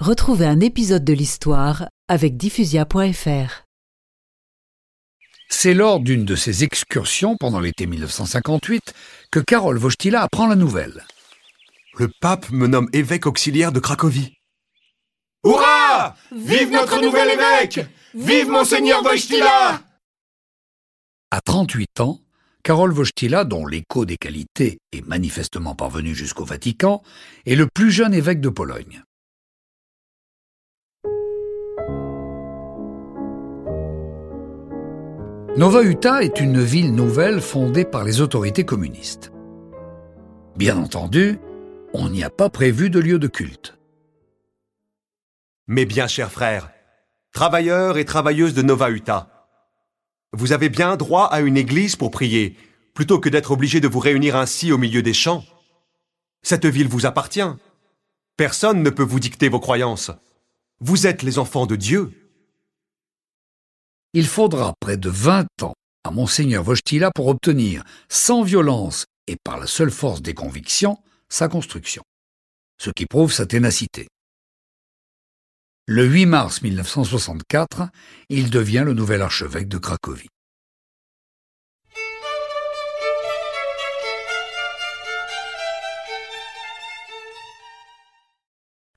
Retrouvez un épisode de l'histoire avec diffusia.fr. C'est lors d'une de ses excursions pendant l'été 1958 que Karol Wojtyla apprend la nouvelle. Le pape me nomme évêque auxiliaire de Cracovie. Hurrah Vive notre nouvel évêque Vive Monseigneur Wojtyla À 38 ans, Karol Wojtyla, dont l'écho des qualités est manifestement parvenu jusqu'au Vatican, est le plus jeune évêque de Pologne. Nova Uta est une ville nouvelle fondée par les autorités communistes. Bien entendu, on n'y a pas prévu de lieu de culte. Mes bien chers frères, travailleurs et travailleuses de Nova Uta, vous avez bien droit à une église pour prier, plutôt que d'être obligés de vous réunir ainsi au milieu des champs. Cette ville vous appartient. Personne ne peut vous dicter vos croyances. Vous êtes les enfants de Dieu. Il faudra près de 20 ans à Monseigneur Wojtyla pour obtenir, sans violence et par la seule force des convictions, sa construction, ce qui prouve sa ténacité. Le 8 mars 1964, il devient le nouvel archevêque de Cracovie.